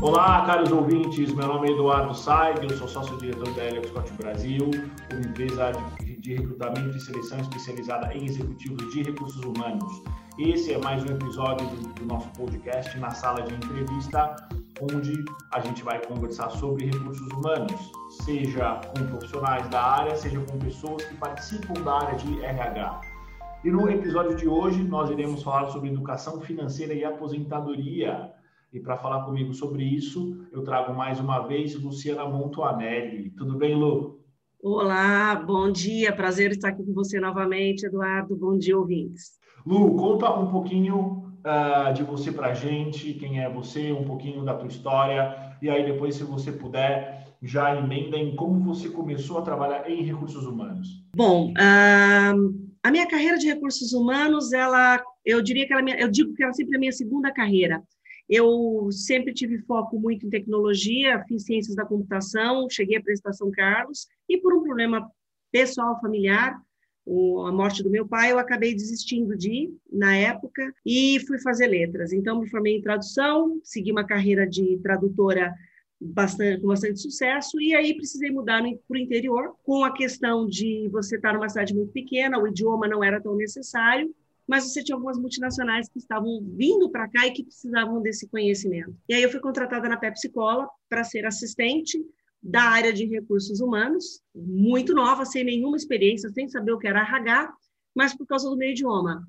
Olá, caros ouvintes. Meu nome é Eduardo Saig, eu sou sócio-diretor da Helix Scott Brasil, uma empresa de, recrutamento e seleção especializada em executivos de recursos humanos. Esse é mais um episódio do nosso podcast na sala de entrevista, onde a gente vai conversar sobre recursos humanos, seja com profissionais da área, seja com pessoas que participam da área de RH. E no episódio de hoje nós iremos falar sobre educação financeira e aposentadoria. E para falar comigo sobre isso, eu trago mais uma vez Luciana Montuanelli. Tudo bem, Lu? Olá, bom dia. Prazer estar aqui com você novamente, Eduardo. Bom dia, ouvintes. Lu, conta um pouquinho uh, de você para a gente, quem é você, um pouquinho da tua história. E aí, depois, se você puder, já emenda em como você começou a trabalhar em recursos humanos. Bom, uh, a minha carreira de recursos humanos, ela, eu diria que ela, eu digo que ela sempre é a minha segunda carreira. Eu sempre tive foco muito em tecnologia, fiz ciências da computação, cheguei à prestação Carlos, e por um problema pessoal familiar, a morte do meu pai, eu acabei desistindo de na época e fui fazer letras. Então, me formei em tradução, segui uma carreira de tradutora bastante, com bastante sucesso, e aí precisei mudar para o interior, com a questão de você estar numa cidade muito pequena, o idioma não era tão necessário, mas você tinha algumas multinacionais que estavam vindo para cá e que precisavam desse conhecimento. E aí eu fui contratada na Pepsi Cola para ser assistente da área de recursos humanos, muito nova, sem nenhuma experiência, sem saber o que era RH, mas por causa do meu idioma.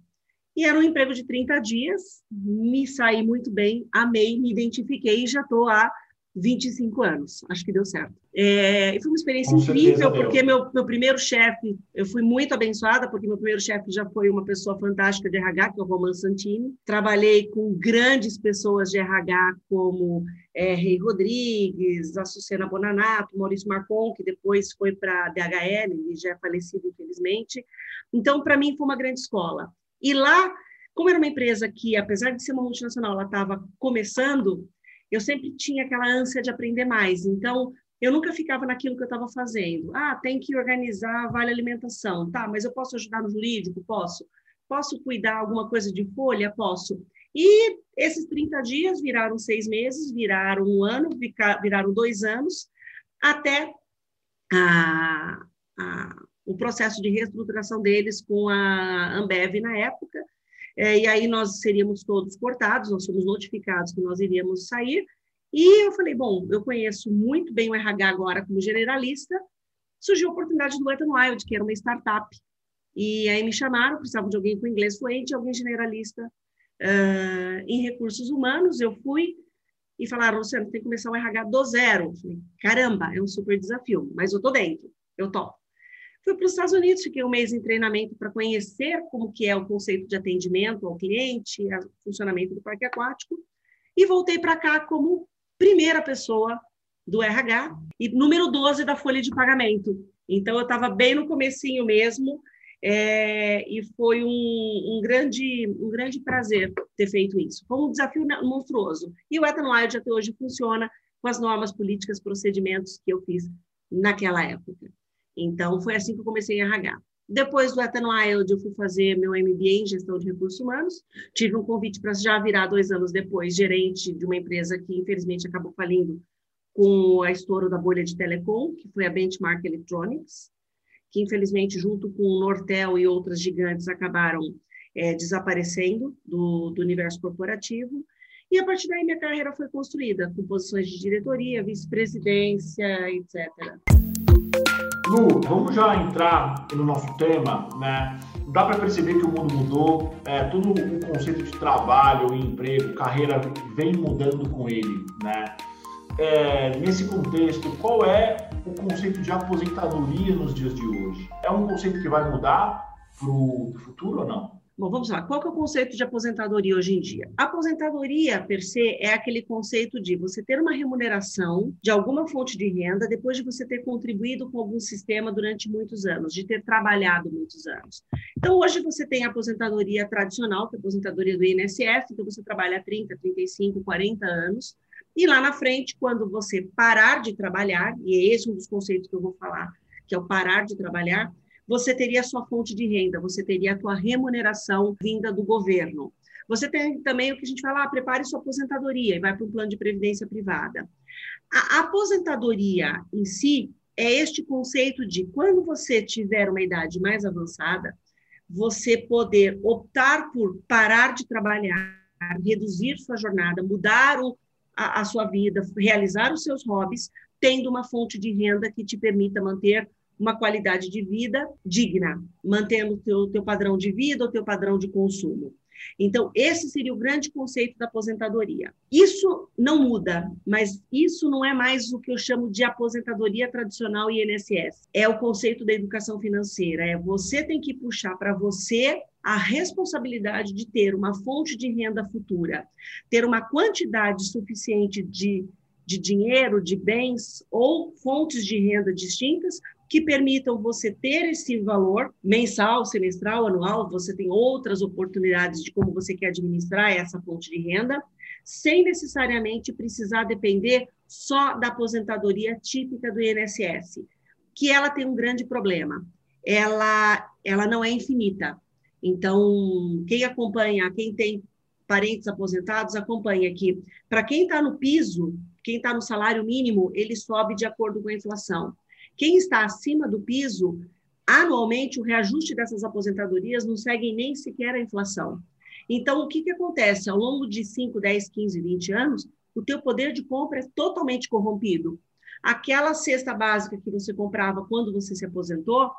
E era um emprego de 30 dias, me saí muito bem, amei, me identifiquei e já estou há 25 anos. Acho que deu certo. É, e foi uma experiência Com incrível, porque meu, meu primeiro chefe, eu fui muito abençoada, porque meu primeiro chefe já foi uma pessoa fantástica de RH, que é o Roman Santini. Trabalhei com grandes pessoas de RH, como é, Rei Rodrigues, Açucena Bonanato, Maurício Marcon, que depois foi para a DHL, e já é falecido, infelizmente. Então, para mim, foi uma grande escola. E lá, como era uma empresa que, apesar de ser uma multinacional, ela estava começando, eu sempre tinha aquela ânsia de aprender mais. Então, eu nunca ficava naquilo que eu estava fazendo. Ah, tem que organizar vale alimentação. Tá, mas eu posso ajudar no jurídico? Posso. Posso cuidar alguma coisa de folha? Posso. E esses 30 dias viraram seis meses, viraram um ano, viraram dois anos, até a, a, o processo de reestruturação deles com a Ambev na época, e aí nós seríamos todos cortados, nós fomos notificados que nós iríamos sair, e eu falei, bom, eu conheço muito bem o RH agora como generalista, surgiu a oportunidade do Wet n Wild, que era uma startup, e aí me chamaram, precisavam de alguém com inglês fluente, alguém generalista uh, em recursos humanos, eu fui, e falaram, Luciano, tem que começar o RH do zero. Eu falei, caramba, é um super desafio, mas eu tô dentro, eu topo. Fui para os Estados Unidos, fiquei um mês em treinamento para conhecer como que é o conceito de atendimento ao cliente, o funcionamento do parque aquático, e voltei para cá como primeira pessoa do RH e número 12 da folha de pagamento. Então, eu estava bem no comecinho mesmo, é, e foi um, um, grande, um grande prazer ter feito isso. Foi um desafio monstruoso. E o Ethanol até hoje funciona com as normas políticas, procedimentos que eu fiz naquela época. Então, foi assim que eu comecei em RH. Depois do Ethan Wild, eu fui fazer meu MBA em gestão de recursos humanos. Tive um convite para já virar dois anos depois gerente de uma empresa que, infelizmente, acabou falindo com a estouro da bolha de telecom, que foi a Benchmark Electronics, que, infelizmente, junto com o Nortel e outras gigantes, acabaram é, desaparecendo do, do universo corporativo. E a partir daí minha carreira foi construída com posições de diretoria, vice-presidência, etc. Lu, vamos já entrar no nosso tema, né? Dá para perceber que o mundo mudou, é, todo o conceito de trabalho, emprego, carreira vem mudando com ele, né? É, nesse contexto, qual é o conceito de aposentadoria nos dias de hoje? É um conceito que vai mudar para o futuro ou não? Bom, vamos lá. Qual que é o conceito de aposentadoria hoje em dia? Aposentadoria, per se, é aquele conceito de você ter uma remuneração de alguma fonte de renda depois de você ter contribuído com algum sistema durante muitos anos, de ter trabalhado muitos anos. Então, hoje você tem a aposentadoria tradicional, que é a aposentadoria do INSS, então você trabalha 30, 35, 40 anos, e lá na frente, quando você parar de trabalhar, e é esse um dos conceitos que eu vou falar, que é o parar de trabalhar, você teria a sua fonte de renda, você teria a tua remuneração vinda do governo. Você tem também o que a gente fala, ah, prepare sua aposentadoria e vai para um plano de previdência privada. A aposentadoria em si é este conceito de quando você tiver uma idade mais avançada, você poder optar por parar de trabalhar, reduzir sua jornada, mudar o, a, a sua vida, realizar os seus hobbies, tendo uma fonte de renda que te permita manter uma qualidade de vida digna, mantendo o teu, teu padrão de vida, o teu padrão de consumo. Então, esse seria o grande conceito da aposentadoria. Isso não muda, mas isso não é mais o que eu chamo de aposentadoria tradicional INSS. É o conceito da educação financeira. É você tem que puxar para você a responsabilidade de ter uma fonte de renda futura, ter uma quantidade suficiente de, de dinheiro, de bens ou fontes de renda distintas que permitam você ter esse valor mensal, semestral, anual, você tem outras oportunidades de como você quer administrar essa fonte de renda, sem necessariamente precisar depender só da aposentadoria típica do INSS, que ela tem um grande problema. Ela, ela não é infinita. Então, quem acompanha, quem tem parentes aposentados, acompanha que, para quem está no piso, quem está no salário mínimo, ele sobe de acordo com a inflação. Quem está acima do piso, anualmente o reajuste dessas aposentadorias não segue nem sequer a inflação. Então, o que, que acontece? Ao longo de 5, 10, 15, 20 anos, o teu poder de compra é totalmente corrompido. Aquela cesta básica que você comprava quando você se aposentou,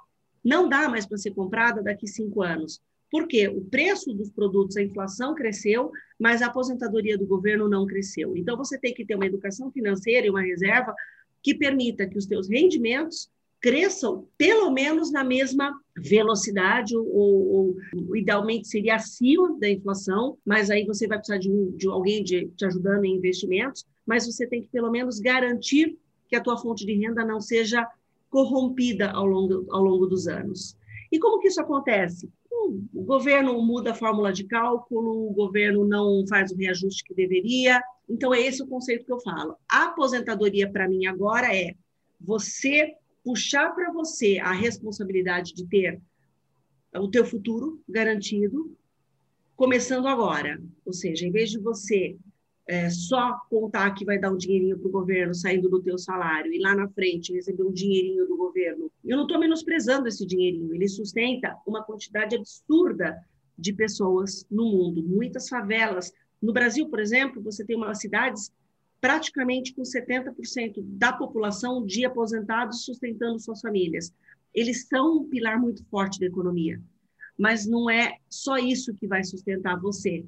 não dá mais para ser comprada daqui cinco anos. Por quê? O preço dos produtos, a inflação cresceu, mas a aposentadoria do governo não cresceu. Então, você tem que ter uma educação financeira e uma reserva que permita que os teus rendimentos cresçam pelo menos na mesma velocidade, ou, ou, idealmente seria acima da inflação, mas aí você vai precisar de, um, de alguém de, te ajudando em investimentos, mas você tem que pelo menos garantir que a tua fonte de renda não seja corrompida ao longo, ao longo dos anos. E como que isso acontece? O governo muda a fórmula de cálculo, o governo não faz o reajuste que deveria, então, é esse o conceito que eu falo. A aposentadoria, para mim, agora é você puxar para você a responsabilidade de ter o teu futuro garantido, começando agora. Ou seja, em vez de você é, só contar que vai dar um dinheirinho para o governo saindo do teu salário e lá na frente receber um dinheirinho do governo, eu não estou menosprezando esse dinheirinho, ele sustenta uma quantidade absurda de pessoas no mundo. Muitas favelas no Brasil, por exemplo, você tem umas cidades praticamente com 70% da população de aposentados sustentando suas famílias. Eles são um pilar muito forte da economia, mas não é só isso que vai sustentar você.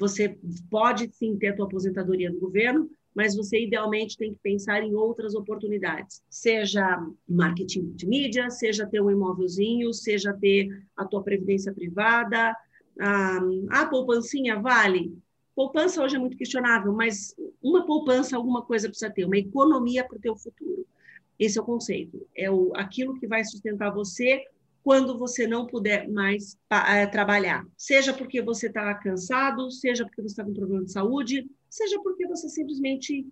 Você pode sim ter a tua aposentadoria no governo, mas você idealmente tem que pensar em outras oportunidades, seja marketing de mídia, seja ter um imóvelzinho, seja ter a tua previdência privada, a, a poupancinha vale, Poupança hoje é muito questionável, mas uma poupança, alguma coisa precisa ter, uma economia para o teu futuro. Esse é o conceito. É o, aquilo que vai sustentar você quando você não puder mais é, trabalhar. Seja porque você está cansado, seja porque você está com problema de saúde, seja porque você simplesmente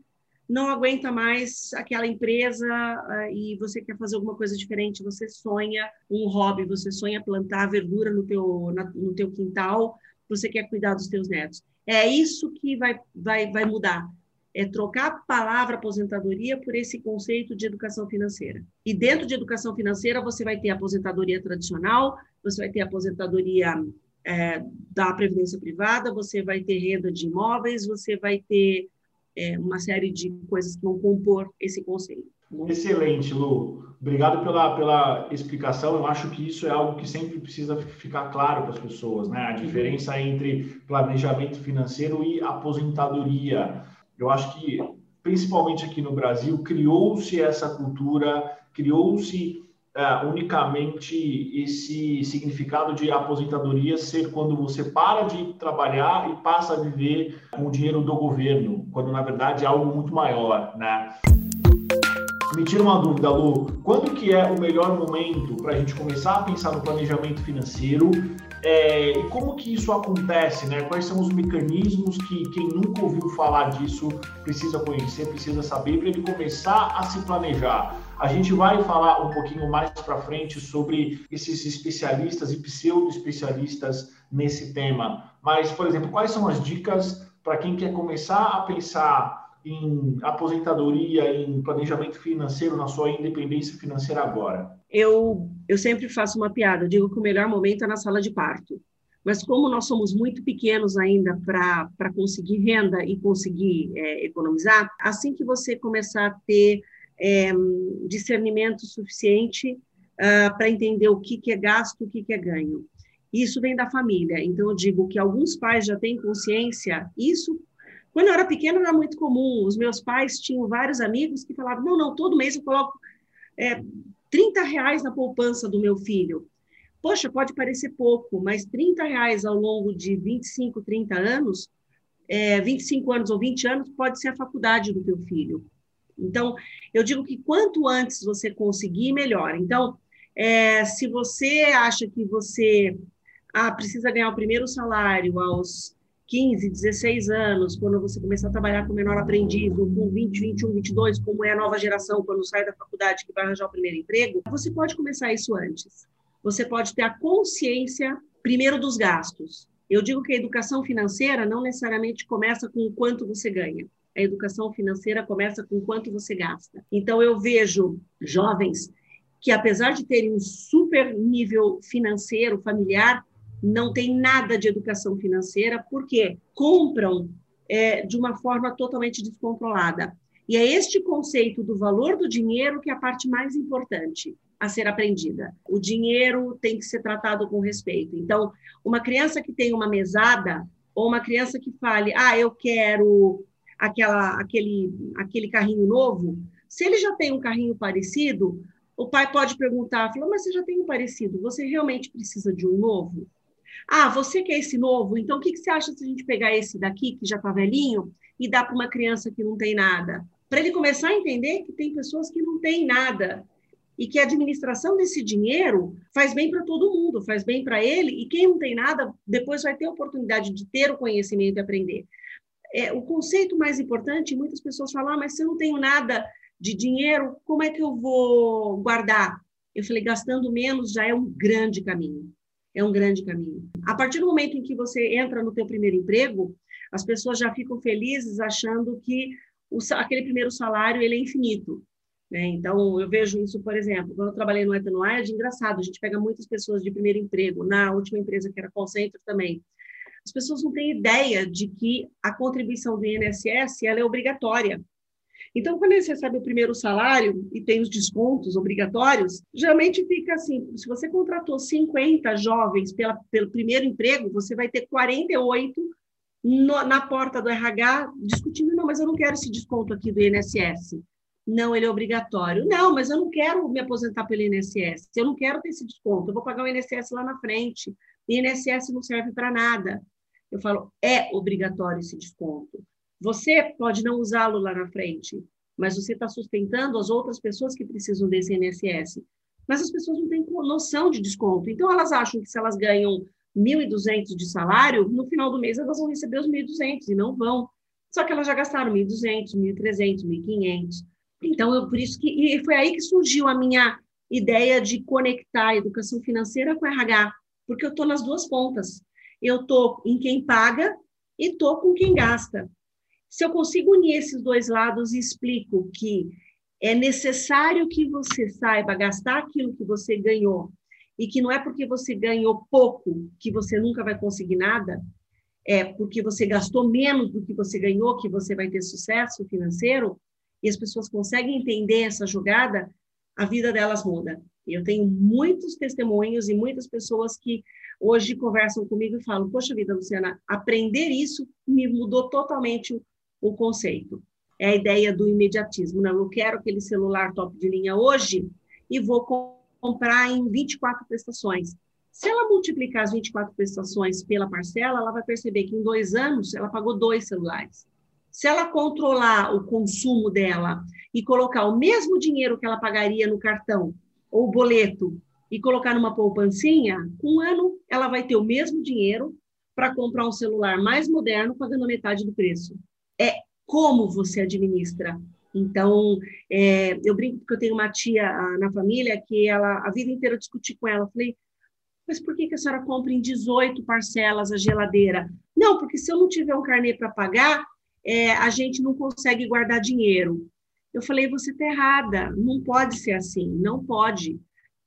não aguenta mais aquela empresa uh, e você quer fazer alguma coisa diferente, você sonha um hobby, você sonha plantar verdura no teu, na, no teu quintal, você quer cuidar dos teus netos. É isso que vai, vai, vai mudar. É trocar a palavra aposentadoria por esse conceito de educação financeira. E dentro de educação financeira, você vai ter aposentadoria tradicional, você vai ter aposentadoria é, da previdência privada, você vai ter renda de imóveis, você vai ter é, uma série de coisas que vão compor esse conceito. Excelente, Lu. Obrigado pela, pela explicação. Eu acho que isso é algo que sempre precisa ficar claro para as pessoas, né? A diferença entre planejamento financeiro e aposentadoria. Eu acho que, principalmente aqui no Brasil, criou-se essa cultura, criou-se é, unicamente esse significado de aposentadoria ser quando você para de trabalhar e passa a viver com o dinheiro do governo, quando na verdade é algo muito maior, né? Me tira uma dúvida, Lu. Quando que é o melhor momento para a gente começar a pensar no planejamento financeiro? É, e como que isso acontece, né? Quais são os mecanismos que quem nunca ouviu falar disso precisa conhecer, precisa saber para ele começar a se planejar? A gente vai falar um pouquinho mais para frente sobre esses especialistas e pseudo-especialistas nesse tema. Mas, por exemplo, quais são as dicas para quem quer começar a pensar em aposentadoria, em planejamento financeiro, na sua independência financeira agora? Eu, eu sempre faço uma piada, eu digo que o melhor momento é na sala de parto. Mas como nós somos muito pequenos ainda para conseguir renda e conseguir é, economizar, assim que você começar a ter é, discernimento suficiente uh, para entender o que, que é gasto, o que, que é ganho. Isso vem da família. Então, eu digo que alguns pais já têm consciência. Isso, quando eu era pequena, era muito comum. Os meus pais tinham vários amigos que falavam: não, não, todo mês eu coloco é, 30 reais na poupança do meu filho. Poxa, pode parecer pouco, mas 30 reais ao longo de 25, 30 anos, é, 25 anos ou 20 anos, pode ser a faculdade do teu filho. Então, eu digo que quanto antes você conseguir, melhor. Então, é, se você acha que você ah, precisa ganhar o primeiro salário aos 15, 16 anos, quando você começar a trabalhar com menor aprendiz, ou com 20, 21, 22, como é a nova geração quando sai da faculdade que vai arranjar o primeiro emprego, você pode começar isso antes. Você pode ter a consciência, primeiro, dos gastos. Eu digo que a educação financeira não necessariamente começa com o quanto você ganha a educação financeira começa com quanto você gasta. Então, eu vejo jovens que, apesar de terem um super nível financeiro, familiar, não tem nada de educação financeira, porque compram é, de uma forma totalmente descontrolada. E é este conceito do valor do dinheiro que é a parte mais importante a ser aprendida. O dinheiro tem que ser tratado com respeito. Então, uma criança que tem uma mesada, ou uma criança que fale, ah, eu quero aquela, aquele, aquele carrinho novo, se ele já tem um carrinho parecido, o pai pode perguntar, falou, mas você já tem um parecido, você realmente precisa de um novo? Ah, você quer esse novo? Então, o que, que você acha se a gente pegar esse daqui, que já está velhinho, e dar para uma criança que não tem nada? Para ele começar a entender que tem pessoas que não têm nada e que a administração desse dinheiro faz bem para todo mundo, faz bem para ele, e quem não tem nada, depois vai ter a oportunidade de ter o conhecimento e aprender é, o conceito mais importante, muitas pessoas falam, ah, mas se eu não tenho nada de dinheiro, como é que eu vou guardar? Eu falei, gastando menos já é um grande caminho. É um grande caminho. A partir do momento em que você entra no teu primeiro emprego, as pessoas já ficam felizes achando que o, aquele primeiro salário ele é infinito. Né? Então, eu vejo isso, por exemplo, quando eu trabalhei no Etanoid, engraçado, a gente pega muitas pessoas de primeiro emprego, na última empresa que era call center também, as pessoas não têm ideia de que a contribuição do INSS ela é obrigatória. Então, quando eles recebem o primeiro salário e tem os descontos obrigatórios, geralmente fica assim: se você contratou 50 jovens pela, pelo primeiro emprego, você vai ter 48 no, na porta do RH discutindo: não, mas eu não quero esse desconto aqui do INSS. Não, ele é obrigatório. Não, mas eu não quero me aposentar pelo INSS. Eu não quero ter esse desconto. Eu vou pagar o INSS lá na frente. INSS não serve para nada. Eu falo, é obrigatório esse desconto. Você pode não usá-lo lá na frente, mas você está sustentando as outras pessoas que precisam desse INSS. Mas as pessoas não têm noção de desconto. Então, elas acham que se elas ganham 1.200 de salário, no final do mês elas vão receber os 1.200 e não vão. Só que elas já gastaram 1.200, 1.300, 1.500. Então, eu, por isso que e foi aí que surgiu a minha ideia de conectar a educação financeira com a RH, porque eu estou nas duas pontas eu estou em quem paga e estou com quem gasta. Se eu consigo unir esses dois lados e explico que é necessário que você saiba gastar aquilo que você ganhou e que não é porque você ganhou pouco que você nunca vai conseguir nada, é porque você gastou menos do que você ganhou que você vai ter sucesso financeiro, e as pessoas conseguem entender essa jogada, a vida delas muda. Eu tenho muitos testemunhos e muitas pessoas que hoje conversam comigo e falam: Poxa vida, Luciana, aprender isso me mudou totalmente o, conceito. É a ideia do imediatismo. Não, eu quero aquele celular top de linha hoje e vou comprar em 24 prestações. Se ela multiplicar as 24 prestações pela parcela, ela vai perceber que em dois anos ela pagou dois celulares. Se ela controlar o consumo dela e colocar o mesmo dinheiro que ela pagaria no cartão ou boleto e colocar numa poupancinha, um ano ela vai ter o mesmo dinheiro para comprar um celular mais moderno pagando metade do preço. É como você administra Então, é, eu brinco que eu tenho uma tia na família que ela, a vida inteira eu discuti com ela. falei, mas por que, que a senhora compra em 18 parcelas a geladeira? Não, porque se eu não tiver um carnê para pagar, é, a gente não consegue guardar dinheiro. Eu falei, você está errada, não pode ser assim, não pode.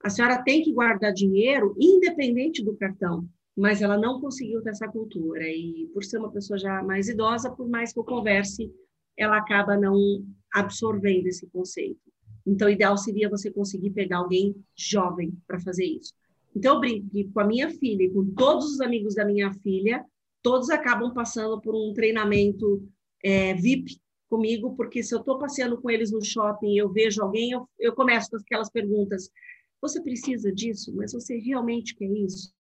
A senhora tem que guardar dinheiro independente do cartão, mas ela não conseguiu ter essa cultura. E por ser uma pessoa já mais idosa, por mais que eu converse, ela acaba não absorvendo esse conceito. Então, o ideal seria você conseguir pegar alguém jovem para fazer isso. Então, eu brinco com a minha filha e com todos os amigos da minha filha, todos acabam passando por um treinamento é, VIP comigo, porque se eu estou passeando com eles no shopping e eu vejo alguém, eu, eu começo com aquelas perguntas. Você precisa disso? Mas você realmente quer isso?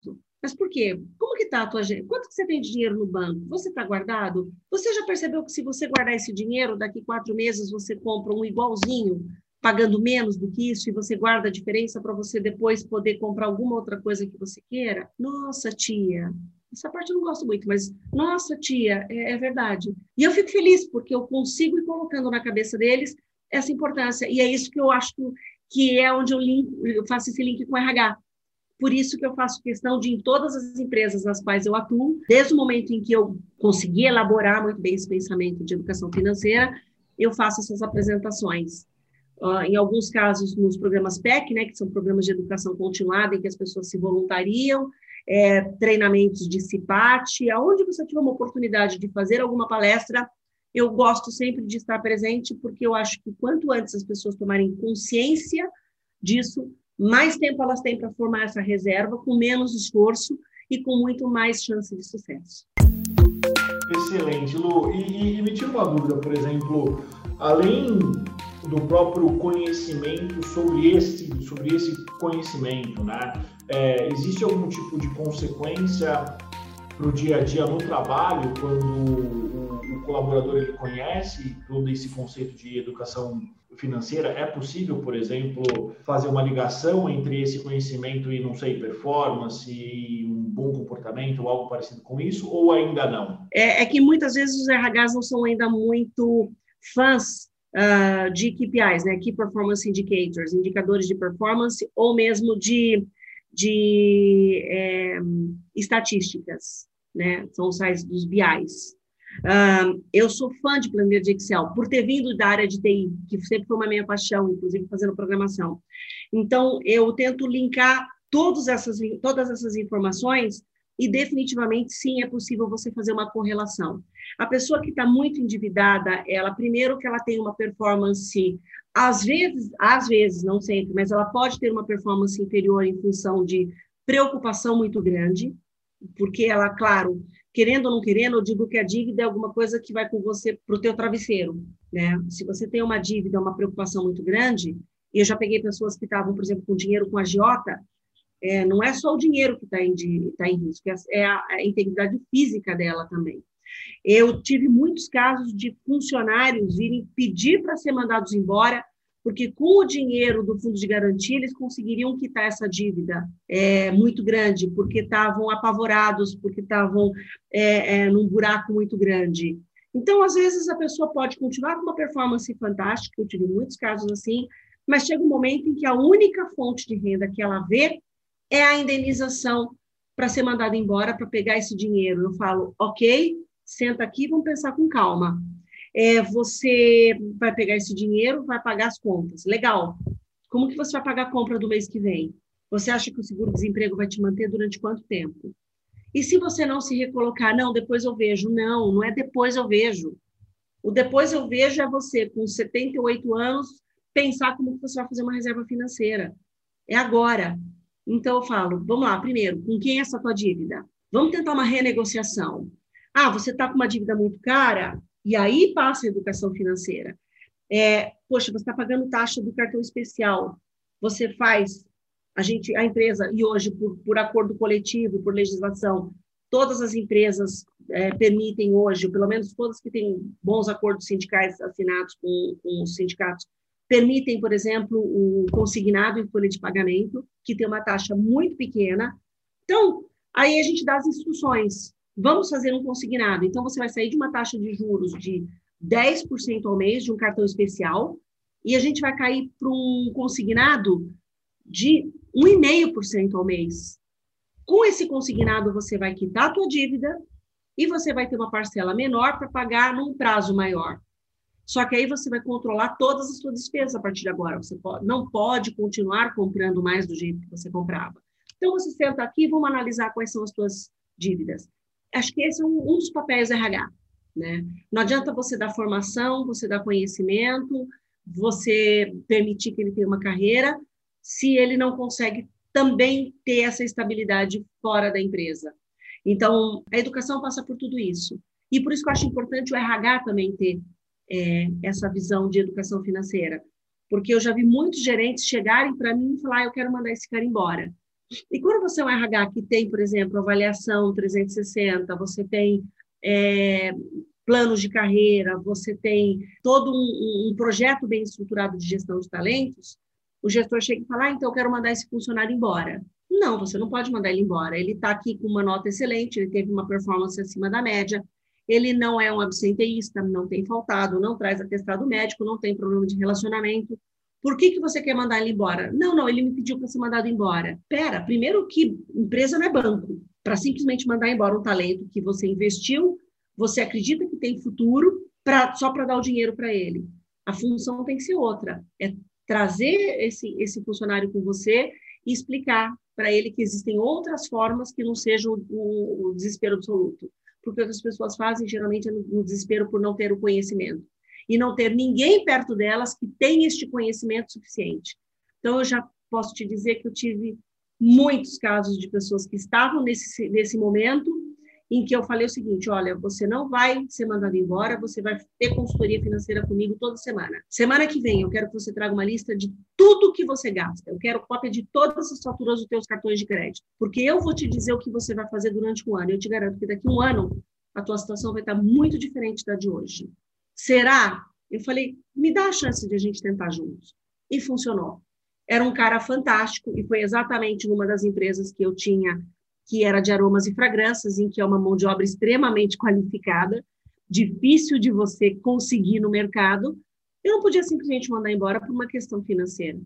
Mas por quê? Como que está a tua gente? Quanto que você tem de dinheiro no banco? Você está guardado? Você já percebeu que se você guardar esse dinheiro, daqui quatro meses você compra um igualzinho, pagando menos do que isso, e você guarda a diferença para você depois poder comprar alguma outra coisa que você queira? Nossa, tia, essa parte eu não gosto muito, mas nossa, tia, é, é verdade. E eu fico feliz porque eu consigo ir colocando na cabeça deles essa importância. E é isso que eu acho que é onde eu, link, eu faço esse link com o RH. Por isso que eu faço questão de, em todas as empresas nas quais eu atuo, desde o momento em que eu consegui elaborar muito bem esse pensamento de educação financeira, eu faço essas apresentações. Uh, em alguns casos, nos programas PEC, né, que são programas de educação continuada, em que as pessoas se voluntariam, é, treinamentos de CIPAT, aonde você tiver uma oportunidade de fazer alguma palestra, eu gosto sempre de estar presente, porque eu acho que quanto antes as pessoas tomarem consciência disso, mais tempo elas têm para formar essa reserva, com menos esforço e com muito mais chance de sucesso. Excelente, Lu. E, e me tira uma dúvida, por exemplo, além do próprio conhecimento sobre esse, sobre esse conhecimento, né? É, existe algum tipo de consequência para o dia a dia no trabalho quando o, o colaborador ele conhece todo esse conceito de educação financeira, é possível, por exemplo, fazer uma ligação entre esse conhecimento e, não sei, performance, e um bom comportamento ou algo parecido com isso, ou ainda não? É, é que muitas vezes os RHs não são ainda muito fãs uh, de KPIs, né? Key Performance Indicators, indicadores de performance, ou mesmo de, de é, estatísticas, né? São os sites dos BIs. Eu sou fã de planilha de Excel, por ter vindo da área de TI, que sempre foi uma minha paixão, inclusive fazendo programação. Então, eu tento linkar todas essas, todas essas informações e definitivamente sim é possível você fazer uma correlação. A pessoa que está muito endividada, ela primeiro que ela tem uma performance, às vezes, às vezes, não sempre, mas ela pode ter uma performance inferior em função de preocupação muito grande, porque ela, claro, querendo ou não querendo, eu digo que a dívida é alguma coisa que vai com você para o teu travesseiro, né? Se você tem uma dívida, uma preocupação muito grande, e eu já peguei pessoas que estavam, por exemplo, com dinheiro com agiota, é, não é só o dinheiro que está em, tá em risco, é, é a, a integridade física dela também. Eu tive muitos casos de funcionários irem pedir para ser mandados embora porque com o dinheiro do fundo de garantia eles conseguiriam quitar essa dívida é, muito grande, porque estavam apavorados, porque estavam é, é, num buraco muito grande. Então, às vezes, a pessoa pode continuar com uma performance fantástica, eu tive muitos casos assim, mas chega um momento em que a única fonte de renda que ela vê é a indenização para ser mandada embora, para pegar esse dinheiro. Eu falo, ok, senta aqui, vamos pensar com calma é, você vai pegar esse dinheiro, vai pagar as contas. Legal. Como que você vai pagar a compra do mês que vem? Você acha que o seguro-desemprego vai te manter durante quanto tempo? E se você não se recolocar, não, depois eu vejo. Não, não é depois eu vejo. O depois eu vejo é você, com 78 anos, pensar como que você vai fazer uma reserva financeira. É agora. Então, eu falo, vamos lá, primeiro, com quem é essa tua dívida? Vamos tentar uma renegociação. Ah, você está com uma dívida muito cara? E aí passa a educação financeira. É, poxa, você está pagando taxa do cartão especial. Você faz, a gente, a empresa, e hoje, por, por acordo coletivo, por legislação, todas as empresas é, permitem hoje, pelo menos todas que têm bons acordos sindicais assinados com, com os sindicatos, permitem, por exemplo, o consignado em folha de pagamento, que tem uma taxa muito pequena. Então, aí a gente dá as instruções. Vamos fazer um consignado. Então, você vai sair de uma taxa de juros de 10% ao mês de um cartão especial e a gente vai cair para um consignado de 1,5% ao mês. Com esse consignado, você vai quitar a tua dívida e você vai ter uma parcela menor para pagar num prazo maior. Só que aí você vai controlar todas as suas despesas a partir de agora. Você não pode continuar comprando mais do jeito que você comprava. Então, você senta aqui vamos analisar quais são as suas dívidas. Acho que esse é um, um dos papéis RH. Né? Não adianta você dar formação, você dar conhecimento, você permitir que ele tenha uma carreira, se ele não consegue também ter essa estabilidade fora da empresa. Então, a educação passa por tudo isso. E por isso que eu acho importante o RH também ter é, essa visão de educação financeira. Porque eu já vi muitos gerentes chegarem para mim e falar, ah, eu quero mandar esse cara embora. E quando você é um RH que tem, por exemplo, avaliação 360, você tem é, planos de carreira, você tem todo um, um, projeto bem estruturado de gestão de talentos, o gestor chega e fala, ah, então eu quero mandar esse funcionário embora. Não, você não pode mandar ele embora. Ele está aqui com uma nota excelente, ele teve uma performance acima da média, ele não é um absenteísta, não tem faltado, não traz atestado médico, não tem problema de relacionamento. Por que, que você quer mandar ele embora? Não, não, ele me pediu para ser mandado embora. Pera, primeiro que empresa não é banco. Para simplesmente mandar embora um talento que você investiu, você acredita que tem futuro, pra, só para dar o dinheiro para ele. A função tem que ser outra. É trazer esse, esse funcionário com você e explicar para ele que existem outras formas que não sejam o, o desespero absoluto porque o que as pessoas fazem geralmente é no desespero por não ter o conhecimento e não ter ninguém perto delas que tem este conhecimento suficiente. Então, eu já posso te dizer que eu tive muitos casos de pessoas que estavam nesse, nesse momento em que eu falei o seguinte: olha, você não vai ser mandado embora, você vai ter consultoria financeira comigo toda semana. Semana que vem, eu quero que você traga uma lista de tudo que você gasta. Eu quero cópia de todas as faturas dos teus cartões de crédito, porque eu vou te dizer o que você vai fazer durante um ano. Eu te garanto que daqui um ano a tua situação vai estar muito diferente da de hoje. Será? Eu falei, me dá a chance de a gente tentar juntos. E funcionou. Era um cara fantástico e foi exatamente numa das empresas que eu tinha que era de aromas e fragrâncias, em que é uma mão de obra extremamente qualificada, difícil de você conseguir no mercado, eu não podia simplesmente mandar embora por uma questão financeira.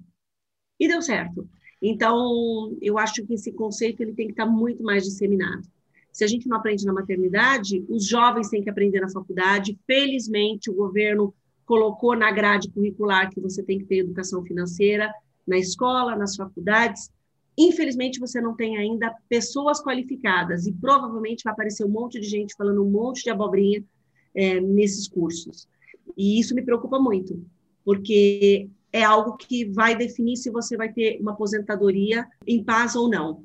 E deu certo. Então, eu acho que esse conceito ele tem que estar muito mais disseminado. Se a gente não aprende na maternidade, os jovens têm que aprender na faculdade. Felizmente, o governo colocou na grade curricular que você tem que ter educação financeira na escola, nas faculdades. Infelizmente, você não tem ainda pessoas qualificadas e provavelmente vai aparecer um monte de gente falando um monte de abobrinha é, nesses cursos. E isso me preocupa muito, porque é algo que vai definir se você vai ter uma aposentadoria em paz ou não.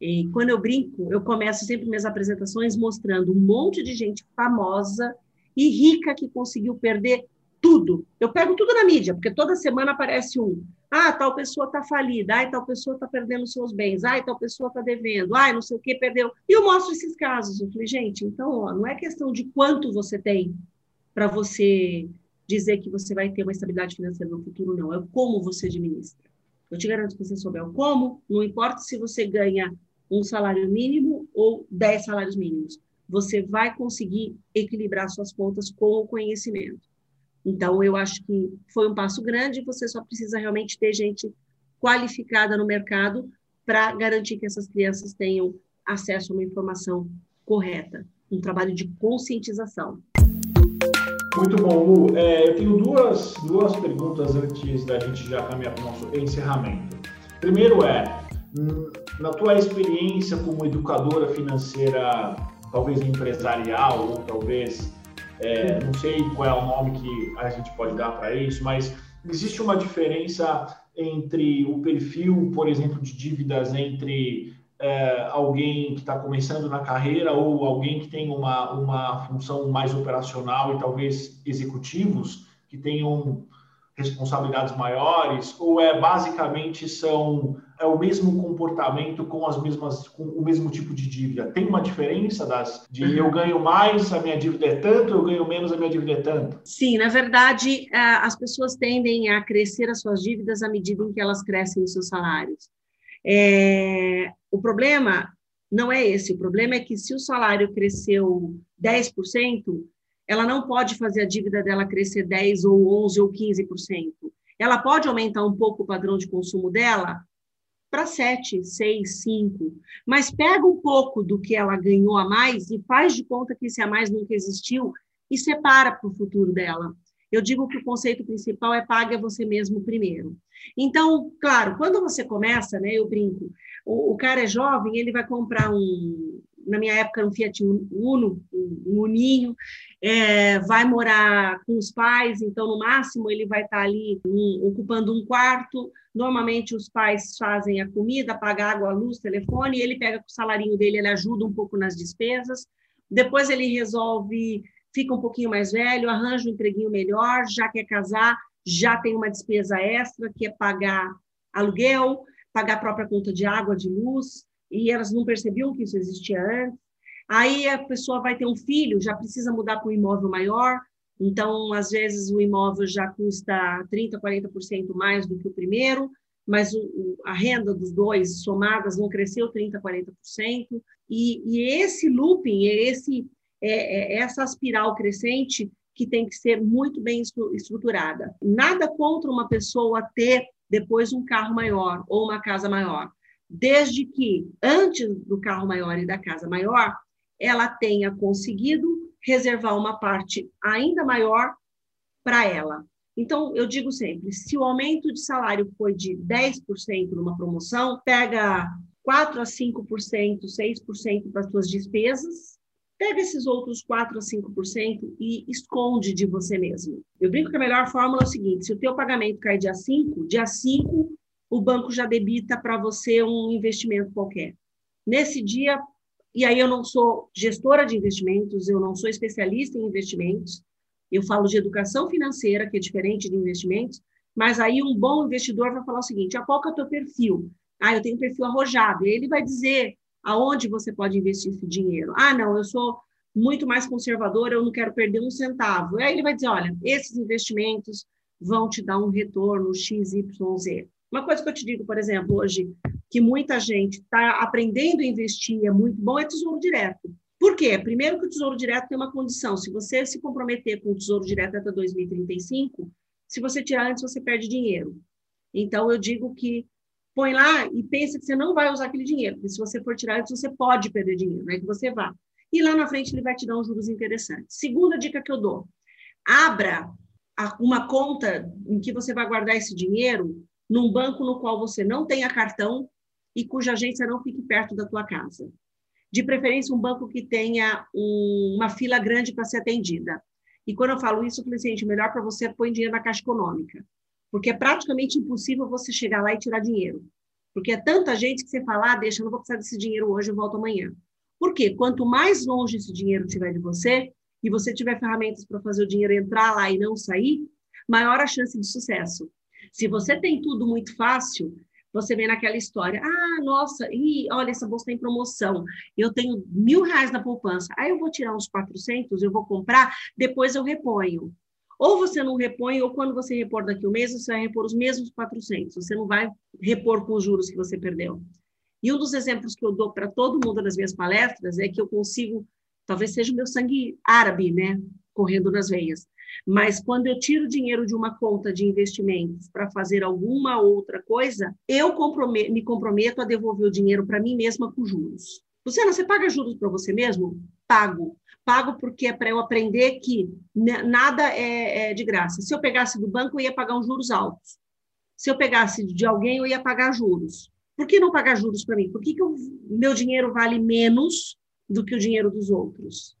E quando eu brinco, eu começo sempre minhas apresentações mostrando um monte de gente famosa e rica que conseguiu perder tudo. Eu pego tudo na mídia, porque toda semana aparece um. Ah, tal pessoa está falida, ah, tal pessoa está perdendo seus bens, ah, tal pessoa está devendo, ah, não sei o que, perdeu. E eu mostro esses casos. Eu falei, gente, então, ó, não é questão de quanto você tem para você dizer que você vai ter uma estabilidade financeira no futuro, não. É como você administra. Eu te garanto que você souber o como, não importa se você ganha um salário mínimo ou 10 salários mínimos, você vai conseguir equilibrar suas contas com o conhecimento. Então, eu acho que foi um passo grande, você só precisa realmente ter gente qualificada no mercado para garantir que essas crianças tenham acesso a uma informação correta, um trabalho de conscientização. Muito bom, Lu. É, eu tenho duas, duas perguntas antes da gente já caminhar para o nosso encerramento. Primeiro é, hum, na tua experiência como educadora financeira, talvez empresarial ou talvez é, não sei qual é o nome que a gente pode dar para isso, mas existe uma diferença entre o perfil, por exemplo, de dívidas entre é, alguém que está começando na carreira ou alguém que tem uma, uma função mais operacional e talvez executivos que tenham responsabilidades maiores, ou é basicamente são é o mesmo comportamento com as mesmas com o mesmo tipo de dívida? Tem uma diferença das de uhum. eu ganho mais, a minha dívida é tanto, eu ganho menos, a minha dívida é tanto? Sim, na verdade, é, as pessoas tendem a crescer as suas dívidas à medida em que elas crescem os seus salários. É, o problema não é esse, o problema é que se o salário cresceu 10%, ela não pode fazer a dívida dela crescer 10 ou 11 ou 15%. Ela pode aumentar um pouco o padrão de consumo dela para 7, 6, 5, mas pega um pouco do que ela ganhou a mais e faz de conta que esse a mais nunca existiu e separa para o futuro dela. Eu digo que o conceito principal é pague a você mesmo primeiro. Então, claro, quando você começa, né, eu brinco, o, o cara é jovem, ele vai comprar um, na minha época, um Fiat Uno, um Uninho, é, vai morar com os pais, então, no máximo, ele vai estar ali um, ocupando um quarto. Normalmente, os pais fazem a comida, pagam água, luz, telefone, ele pega com o salarinho dele, ele ajuda um pouco nas despesas. Depois, ele resolve, fica um pouquinho mais velho, arranja um empreguinho melhor, já quer casar, já tem uma despesa extra, que é pagar aluguel, pagar a própria conta de água, de luz, e elas não percebiam que isso existia antes. Aí a pessoa vai ter um filho, já precisa mudar para um imóvel maior, então, às vezes, o imóvel já custa 30%, 40% mais do que o primeiro, mas o, a renda dos dois somadas não cresceu 30%, 40%. E, e esse looping, esse, é, é, essa espiral crescente que tem que ser muito bem estruturada. Nada contra uma pessoa ter depois um carro maior ou uma casa maior desde que, antes do carro maior e da casa maior, ela tenha conseguido reservar uma parte ainda maior para ela. Então, eu digo sempre: se o aumento de salário foi de 10% numa promoção, pega 4 a 5%, 6% para as suas despesas, pega esses outros 4 a 5% e esconde de você mesmo. Eu brinco que a melhor fórmula é o seguinte: se o teu pagamento cai dia 5, dia 5 o banco já debita para você um investimento qualquer. Nesse dia, e aí eu não sou gestora de investimentos, eu não sou especialista em investimentos, eu falo de educação financeira, que é diferente de investimentos, mas aí um bom investidor vai falar o seguinte: a qual que é o teu perfil? Ah, eu tenho um perfil arrojado. E ele vai dizer aonde você pode investir esse dinheiro. Ah, não, eu sou muito mais conservador, eu não quero perder um centavo. E aí ele vai dizer: olha, esses investimentos vão te dar um retorno XYZ. Uma coisa que eu te digo, por exemplo, hoje, que muita gente está aprendendo a investir, é muito bom, é tesouro direto. Por quê? Primeiro que o tesouro direto tem uma condição. Se você se comprometer com o tesouro direto até 2035, se você tirar antes, você perde dinheiro. Então, eu digo que põe lá e pensa que você não vai usar aquele dinheiro, porque se você for tirar antes, você pode perder dinheiro, não é que você vá. E lá na frente ele vai te dar uns juros interessantes. Segunda dica que eu dou: abra uma conta em que você vai guardar esse dinheiro num banco no qual você não tenha cartão e cuja agência não fique perto da tua casa. De preferência, um banco que tenha um, uma fila grande para ser atendida. E quando eu falo isso, eu falei, assim, melhor para você põe dinheiro na caixa econômica. Porque é praticamente impossível você chegar lá e tirar dinheiro. Porque é tanta gente que você fala, ah, deixa, eu não vou precisar desse dinheiro hoje, eu volto amanhã. Por quê? Quanto mais longe esse dinheiro estiver de você, e você tiver ferramentas para fazer o dinheiro entrar lá e não sair, maior a chance de sucesso. Se você tem tudo muito fácil, você vem naquela história, ah, nossa, e olha, essa bolsa tem promoção, eu tenho mil reais na poupança, aí eu vou tirar uns 400, eu vou comprar, depois eu reponho. Ou você não repõe, ou quando você repor daqui um mês, você vai repor os mesmos 400, você não vai repor com os juros que você perdeu. E um dos exemplos que eu dou para todo mundo nas minhas palestras é que eu consigo, talvez seja o meu sangue árabe, né, correndo nas veias. Mas quando eu tiro dinheiro de uma conta de investimentos para fazer alguma outra coisa, eu me comprometo a devolver o dinheiro para mim mesma com juros. Luciana, você paga juros para você mesmo? Pago. Pago porque é para eu aprender que nada é, é de graça. Se eu pegasse do banco, eu ia pagar uns juros altos. Se eu pegasse de alguém, eu ia pagar juros. Por que não pagar juros para mim? Por que, que o meu dinheiro vale menos do que o dinheiro dos outros?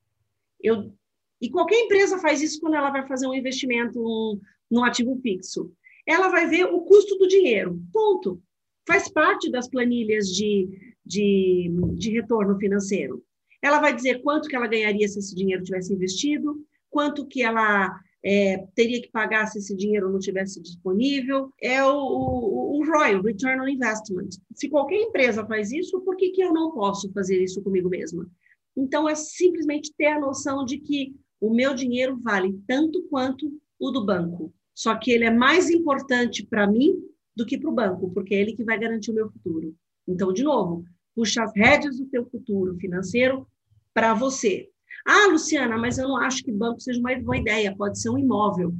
Eu e qualquer empresa faz isso quando ela vai fazer um investimento num, num ativo fixo. Ela vai ver o custo do dinheiro, ponto. Faz parte das planilhas de, de, de retorno financeiro. Ela vai dizer quanto que ela ganharia se esse dinheiro tivesse investido, quanto que ela é, teria que pagar se esse dinheiro não tivesse disponível. É o, o, o ROI, Return on Investment. Se qualquer empresa faz isso, por que, que eu não posso fazer isso comigo mesma? Então, é simplesmente ter a noção de que o meu dinheiro vale tanto quanto o do banco. Só que ele é mais importante para mim do que para o banco, porque é ele que vai garantir o meu futuro. Então, de novo, puxa as rédeas do teu futuro financeiro para você. Ah, Luciana, mas eu não acho que banco seja uma boa ideia, pode ser um imóvel.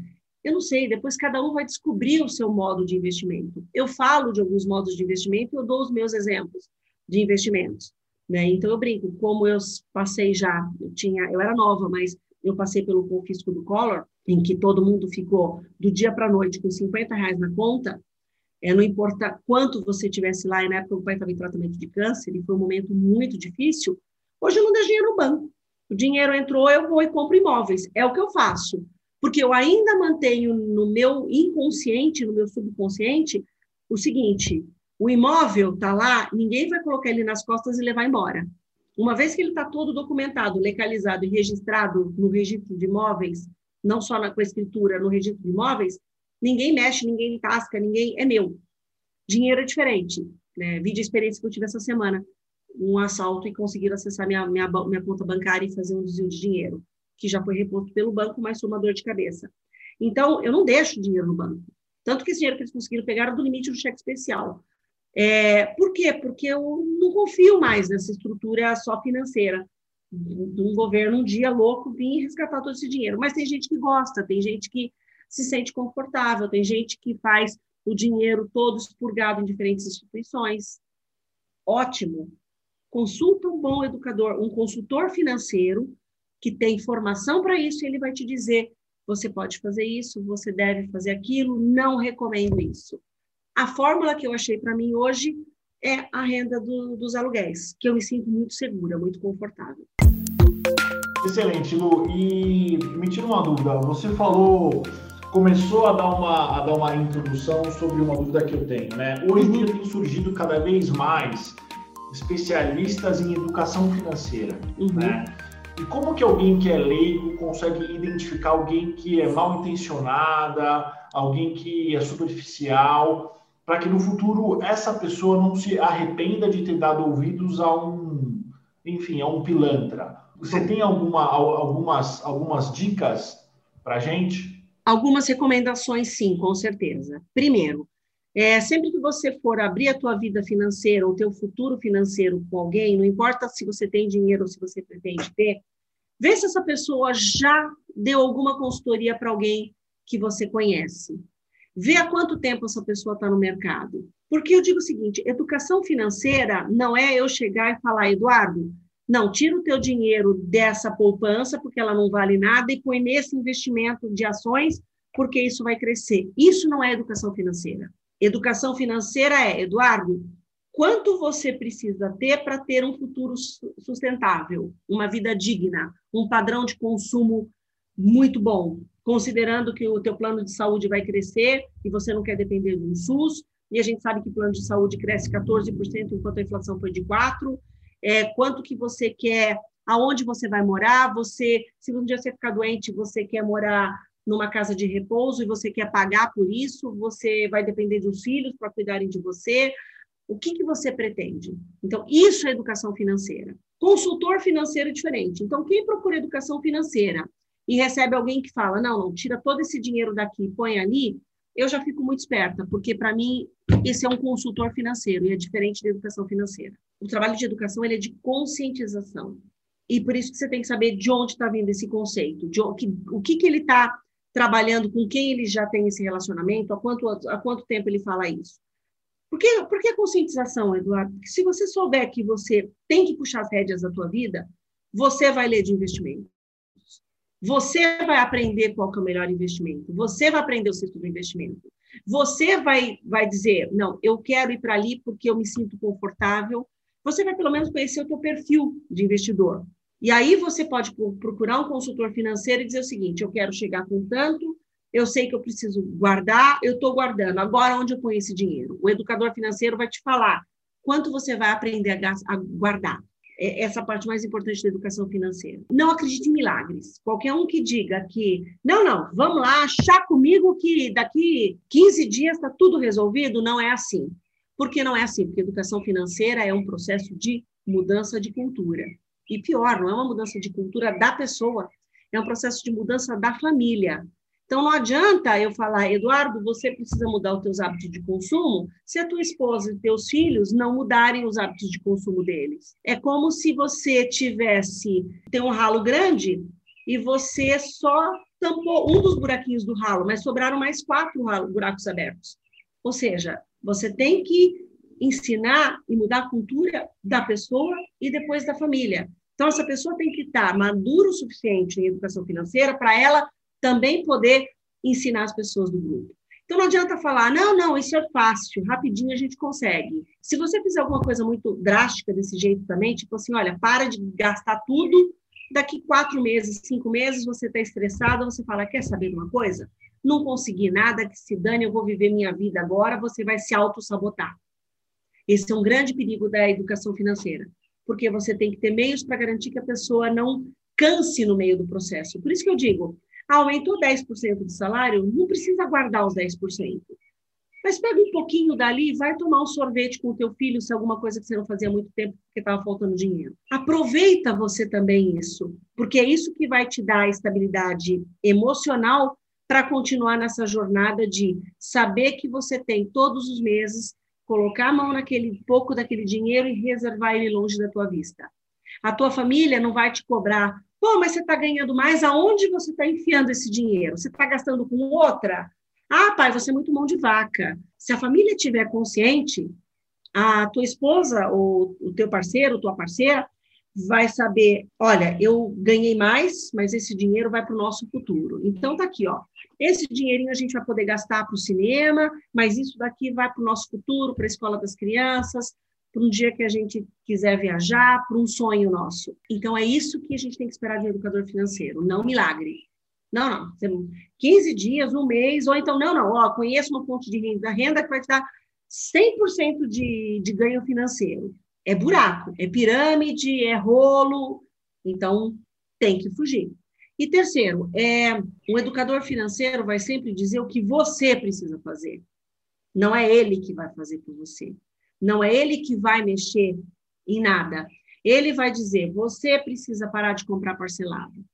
Eu não sei, depois cada um vai descobrir o seu modo de investimento. Eu falo de alguns modos de investimento e eu dou os meus exemplos de investimentos. Né? Então, eu brinco, como eu passei já, eu, tinha, eu era nova, mas eu passei pelo confisco do Collor, em que todo mundo ficou do dia para a noite com 50 reais na conta, é, não importa quanto você tivesse lá, e na época o pai estava em tratamento de câncer, e foi um momento muito difícil, hoje não deixo dinheiro no banco. O dinheiro entrou, eu vou e compro imóveis. É o que eu faço. Porque eu ainda mantenho no meu inconsciente, no meu subconsciente, o seguinte: o imóvel está lá, ninguém vai colocar ele nas costas e levar embora. Uma vez que ele está todo documentado, legalizado e registrado no registro de imóveis, não só na, com a escritura, no registro de imóveis, ninguém mexe, ninguém tasca, ninguém é meu. Dinheiro é diferente. Né? Vi de experiência que eu tive essa semana, um assalto e conseguiram acessar minha, minha, minha conta bancária e fazer um desvio de dinheiro que já foi reposto pelo banco, mas foi uma dor de cabeça. Então, eu não deixo dinheiro no banco. Tanto que esse dinheiro que eles conseguiram pegar era do limite do cheque especial. É, por quê? Porque eu não confio mais nessa estrutura só financeira de um governo um dia louco vir resgatar todo esse dinheiro. Mas tem gente que gosta, tem gente que se sente confortável, tem gente que faz o dinheiro todo expurgado em diferentes instituições. Ótimo. Consulta um bom educador, um consultor financeiro que tem formação para isso, ele vai te dizer: você pode fazer isso, você deve fazer aquilo, não recomendo isso. A fórmula que eu achei para mim hoje é a renda do, dos aluguéis, que eu me sinto muito segura, muito confortável. Excelente, Lu. E me tira uma dúvida. Você falou, começou a dar uma, a dar uma introdução sobre uma dúvida que eu tenho, né? Hoje em dia tem surgido cada vez mais especialistas em educação financeira, uhum. né? E como que alguém que é leigo consegue identificar alguém que é mal intencionada, alguém que é superficial, para que no futuro essa pessoa não se arrependa de ter dado ouvidos a um, enfim, a um pilantra? Você tem alguma, algumas, algumas dicas para gente? Algumas recomendações, sim, com certeza. Primeiro, é, sempre que você for abrir a tua vida financeira, o teu futuro financeiro com alguém, não importa se você tem dinheiro ou se você pretende ter, vê se essa pessoa já deu alguma consultoria para alguém que você conhece. Vê há quanto tempo essa pessoa está no mercado. Porque eu digo o seguinte: educação financeira não é eu chegar e falar, Eduardo, não, tira o teu dinheiro dessa poupança, porque ela não vale nada, e põe nesse investimento de ações, porque isso vai crescer. Isso não é educação financeira. Educação financeira é, Eduardo, quanto você precisa ter para ter um futuro sustentável, uma vida digna, um padrão de consumo muito bom, considerando que o teu plano de saúde vai crescer e você não quer depender do SUS, e a gente sabe que o plano de saúde cresce 14% enquanto a inflação foi de 4%, é, quanto que você quer, aonde você vai morar, você, se um dia você ficar doente, você quer morar numa casa de repouso e você quer pagar por isso, você vai depender dos filhos para cuidarem de você. O que, que você pretende? Então, isso é educação financeira. Consultor financeiro é diferente. Então, quem procura educação financeira e recebe alguém que fala: não, não, tira todo esse dinheiro daqui põe ali, eu já fico muito esperta, porque para mim esse é um consultor financeiro e é diferente da educação financeira. O trabalho de educação ele é de conscientização. E por isso que você tem que saber de onde está vindo esse conceito, de onde, o que, que ele está trabalhando com quem ele já tem esse relacionamento, há quanto, há quanto tempo ele fala isso. Por que, por que a conscientização, Eduardo? Porque se você souber que você tem que puxar as rédeas da tua vida, você vai ler de investimento. Você vai aprender qual é o melhor investimento. Você vai aprender o ciclo do investimento. Você vai, vai dizer, não, eu quero ir para ali porque eu me sinto confortável. Você vai pelo menos conhecer o teu perfil de investidor. E aí você pode procurar um consultor financeiro e dizer o seguinte: eu quero chegar com tanto, eu sei que eu preciso guardar, eu estou guardando. Agora, onde eu ponho esse dinheiro? O educador financeiro vai te falar quanto você vai aprender a guardar. É essa parte mais importante da educação financeira. Não acredite em milagres. Qualquer um que diga que, não, não, vamos lá, achar comigo que daqui 15 dias está tudo resolvido, não é assim. Por que não é assim? Porque educação financeira é um processo de mudança de cultura. E pior, não é uma mudança de cultura da pessoa, é um processo de mudança da família. Então, não adianta eu falar, Eduardo, você precisa mudar os teus hábitos de consumo se a tua esposa e teus filhos não mudarem os hábitos de consumo deles. É como se você tivesse, tem um ralo grande e você só tampou um dos buraquinhos do ralo, mas sobraram mais quatro buracos abertos. Ou seja, você tem que ensinar e mudar a cultura da pessoa e depois da família. Então, essa pessoa tem que estar madura o suficiente em educação financeira para ela também poder ensinar as pessoas do grupo. Então não adianta falar, não, não, isso é fácil, rapidinho a gente consegue. Se você fizer alguma coisa muito drástica desse jeito também, tipo assim, olha, para de gastar tudo, daqui quatro meses, cinco meses, você está estressado, você fala, quer saber de uma coisa? Não consegui nada, que se dane, eu vou viver minha vida agora, você vai se auto-sabotar. Esse é um grande perigo da educação financeira, porque você tem que ter meios para garantir que a pessoa não canse no meio do processo. Por isso que eu digo, aumentou 10% de salário, não precisa guardar os 10%. Mas pega um pouquinho dali e vai tomar um sorvete com o teu filho, se é alguma coisa que você não fazia há muito tempo porque estava faltando dinheiro. Aproveita você também isso, porque é isso que vai te dar a estabilidade emocional para continuar nessa jornada de saber que você tem todos os meses colocar a mão naquele pouco daquele dinheiro e reservar ele longe da tua vista. A tua família não vai te cobrar Pô, mas você está ganhando mais, aonde você está enfiando esse dinheiro? Você está gastando com outra? Ah, pai, você é muito mão de vaca. Se a família estiver consciente, a tua esposa ou o teu parceiro, tua parceira, vai saber, olha, eu ganhei mais, mas esse dinheiro vai para o nosso futuro. Então tá aqui, ó. Esse dinheirinho a gente vai poder gastar para o cinema, mas isso daqui vai para o nosso futuro, para a escola das crianças, para um dia que a gente quiser viajar, para um sonho nosso. Então, é isso que a gente tem que esperar de um educador financeiro, não milagre. Não, não. 15 dias, um mês, ou então, não, não, ó, conheço uma fonte de renda, renda que vai te dar 100% de, de ganho financeiro. É buraco, é pirâmide, é rolo, então tem que fugir. E terceiro, é, o educador financeiro vai sempre dizer o que você precisa fazer. Não é ele que vai fazer por você. Não é ele que vai mexer em nada. Ele vai dizer: você precisa parar de comprar parcelado.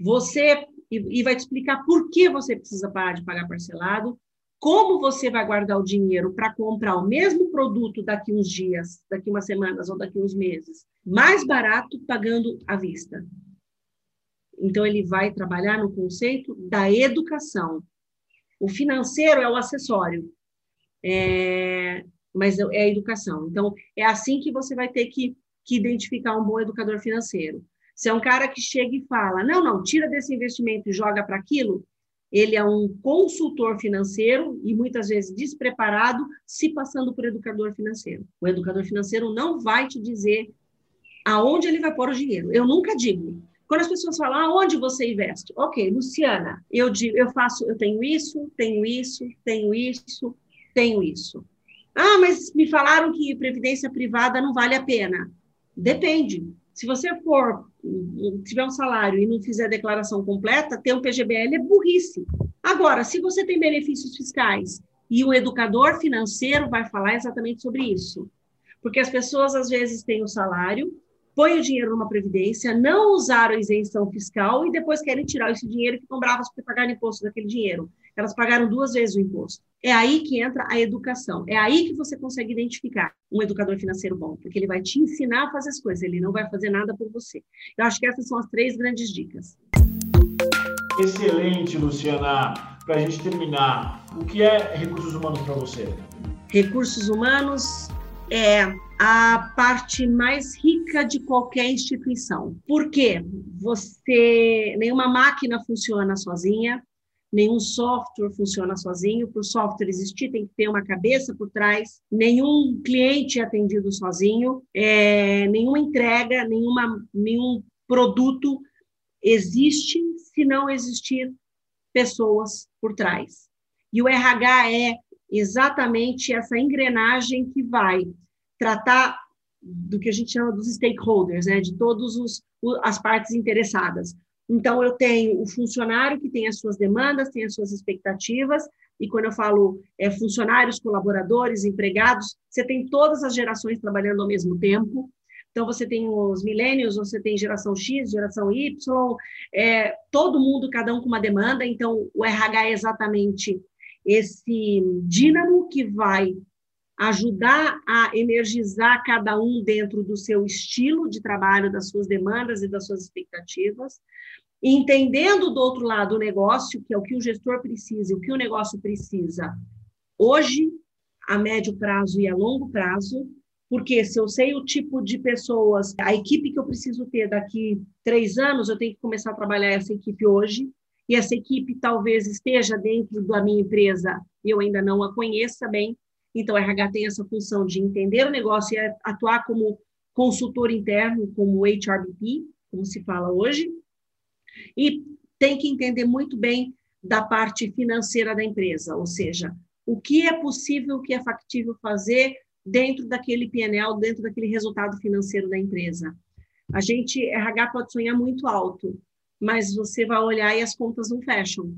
Você e vai te explicar por que você precisa parar de pagar parcelado, como você vai guardar o dinheiro para comprar o mesmo produto daqui uns dias, daqui umas semanas ou daqui uns meses, mais barato pagando à vista. Então ele vai trabalhar no conceito da educação. O financeiro é o acessório. É, mas é a educação. Então, é assim que você vai ter que, que identificar um bom educador financeiro. Se é um cara que chega e fala, não, não, tira desse investimento e joga para aquilo, ele é um consultor financeiro e muitas vezes despreparado, se passando por educador financeiro. O educador financeiro não vai te dizer aonde ele vai pôr o dinheiro. Eu nunca digo. Quando as pessoas falam, aonde você investe? Ok, Luciana, eu digo, eu faço, eu tenho isso, tenho isso, tenho isso, tenho isso. Ah, mas me falaram que previdência privada não vale a pena. Depende. Se você for, tiver um salário e não fizer declaração completa, ter um PGBL é burrice. Agora, se você tem benefícios fiscais e o educador financeiro vai falar exatamente sobre isso. Porque as pessoas, às vezes, têm o salário, põem o dinheiro numa previdência, não usaram a isenção fiscal e depois querem tirar esse dinheiro e ficam bravas porque pagaram imposto daquele dinheiro. Elas pagaram duas vezes o imposto. É aí que entra a educação. É aí que você consegue identificar um educador financeiro bom, porque ele vai te ensinar a fazer as coisas, ele não vai fazer nada por você. Eu acho que essas são as três grandes dicas. Excelente, Luciana. Para a gente terminar, o que é recursos humanos para você? Recursos humanos é a parte mais rica de qualquer instituição. Por quê? Você, nenhuma máquina funciona sozinha, nenhum software funciona sozinho. Para o software existir, tem que ter uma cabeça por trás. Nenhum cliente é atendido sozinho. É, nenhuma entrega, nenhuma, nenhum produto existe se não existir pessoas por trás. E o RH é exatamente essa engrenagem que vai tratar do que a gente chama dos stakeholders, né, de todas as partes interessadas. Então, eu tenho o funcionário que tem as suas demandas, tem as suas expectativas, e quando eu falo é, funcionários, colaboradores, empregados, você tem todas as gerações trabalhando ao mesmo tempo. Então, você tem os milênios, você tem geração X, geração Y, é, todo mundo, cada um com uma demanda. Então, o RH é exatamente esse dínamo que vai ajudar a energizar cada um dentro do seu estilo de trabalho, das suas demandas e das suas expectativas, entendendo do outro lado o negócio, que é o que o gestor precisa o que o negócio precisa hoje, a médio prazo e a longo prazo, porque se eu sei o tipo de pessoas, a equipe que eu preciso ter daqui três anos, eu tenho que começar a trabalhar essa equipe hoje, e essa equipe talvez esteja dentro da minha empresa e eu ainda não a conheça bem, então, o RH tem essa função de entender o negócio e atuar como consultor interno, como HRBP, como se fala hoje, e tem que entender muito bem da parte financeira da empresa, ou seja, o que é possível, o que é factível fazer dentro daquele PNL, dentro daquele resultado financeiro da empresa. A gente, RH pode sonhar muito alto, mas você vai olhar e as contas não fecham.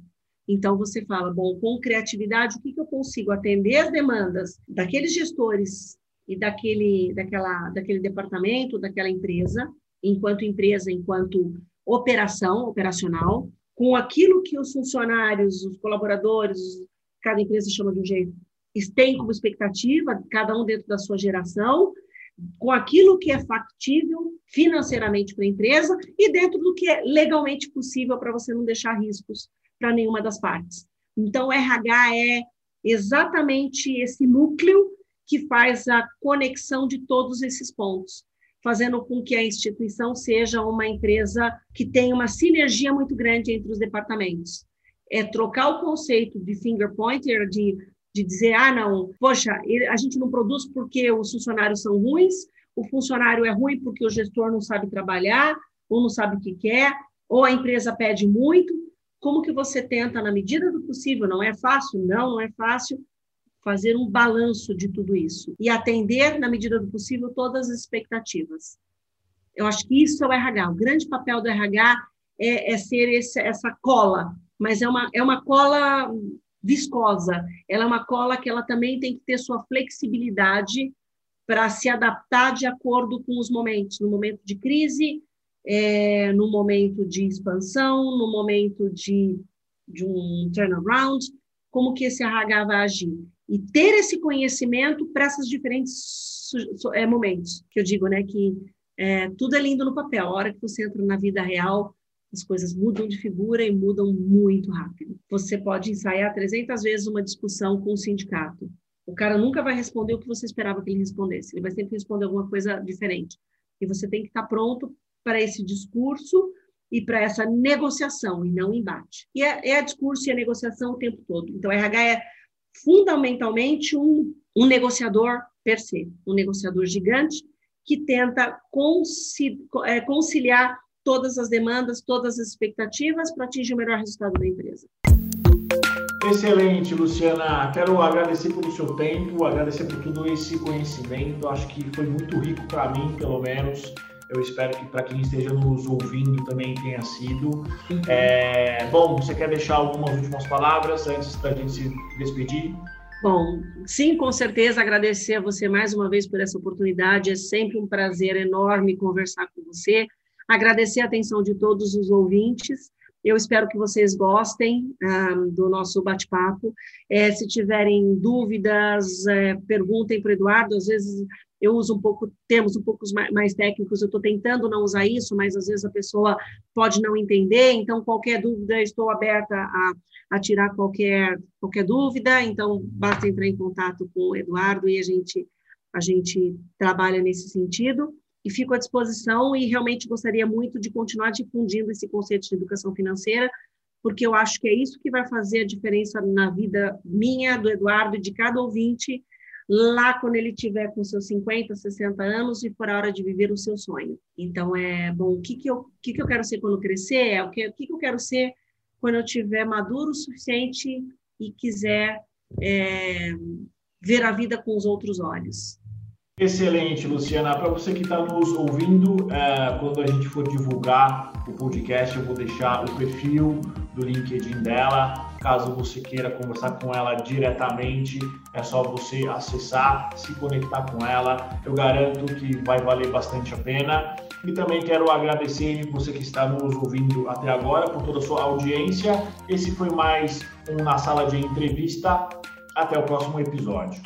Então, você fala, bom, com criatividade, o que, que eu consigo atender as demandas daqueles gestores e daquele, daquela, daquele departamento, daquela empresa, enquanto empresa, enquanto operação, operacional, com aquilo que os funcionários, os colaboradores, cada empresa chama de um jeito, têm como expectativa, cada um dentro da sua geração, com aquilo que é factível financeiramente para a empresa e dentro do que é legalmente possível para você não deixar riscos para nenhuma das partes. Então, o RH é exatamente esse núcleo que faz a conexão de todos esses pontos, fazendo com que a instituição seja uma empresa que tenha uma sinergia muito grande entre os departamentos. É trocar o conceito de finger pointer, de, de dizer, ah, não, poxa, a gente não produz porque os funcionários são ruins, o funcionário é ruim porque o gestor não sabe trabalhar, ou não sabe o que quer, ou a empresa pede muito. Como que você tenta, na medida do possível, não é fácil? Não, não é fácil, fazer um balanço de tudo isso e atender, na medida do possível, todas as expectativas. Eu acho que isso é o RH. O grande papel do RH é, é ser esse, essa cola, mas é uma, é uma cola viscosa. Ela é uma cola que ela também tem que ter sua flexibilidade para se adaptar de acordo com os momentos. No momento de crise, é, no momento de expansão, no momento de, de um turnaround, como que esse RH vai agir. E ter esse conhecimento para esses diferentes é, momentos, que eu digo, né, que é, tudo é lindo no papel. A hora que você entra na vida real, as coisas mudam de figura e mudam muito rápido. Você pode ensaiar 300 vezes uma discussão com o sindicato. O cara nunca vai responder o que você esperava que ele respondesse. Ele vai sempre responder alguma coisa diferente. E você tem que estar pronto para esse discurso e para essa negociação, e não embate. E é, é discurso e a negociação o tempo todo. Então, RH é fundamentalmente um, um negociador per se, um negociador gigante que tenta é, conciliar todas as demandas, todas as expectativas para atingir o melhor resultado da empresa. Excelente, Luciana. Quero agradecer pelo seu tempo, agradecer por todo esse conhecimento. Acho que foi muito rico para mim, pelo menos. Eu espero que para quem esteja nos ouvindo também tenha sido. É, bom, você quer deixar algumas últimas palavras antes da gente se despedir? Bom, sim, com certeza agradecer a você mais uma vez por essa oportunidade. É sempre um prazer enorme conversar com você. Agradecer a atenção de todos os ouvintes. Eu espero que vocês gostem ah, do nosso bate-papo. É, se tiverem dúvidas, é, perguntem para o Eduardo. Às vezes eu uso um pouco termos um pouco mais técnicos, eu estou tentando não usar isso, mas às vezes a pessoa pode não entender, então qualquer dúvida, estou aberta a, a tirar qualquer, qualquer dúvida, então basta entrar em contato com o Eduardo e a gente, a gente trabalha nesse sentido. E fico à disposição e realmente gostaria muito de continuar difundindo esse conceito de educação financeira, porque eu acho que é isso que vai fazer a diferença na vida minha, do Eduardo e de cada ouvinte, lá quando ele tiver com seus 50, 60 anos e for a hora de viver o seu sonho. Então, é bom, o que, que, eu, o que, que eu quero ser quando crescer? É o que, o que, que eu quero ser quando eu tiver maduro o suficiente e quiser é, ver a vida com os outros olhos. Excelente, Luciana. Para você que está nos ouvindo, é, quando a gente for divulgar o podcast, eu vou deixar o perfil, do LinkedIn dela. Caso você queira conversar com ela diretamente, é só você acessar, se conectar com ela. Eu garanto que vai valer bastante a pena. E também quero agradecer você que está nos ouvindo até agora por toda a sua audiência. Esse foi mais um Na Sala de Entrevista. Até o próximo episódio.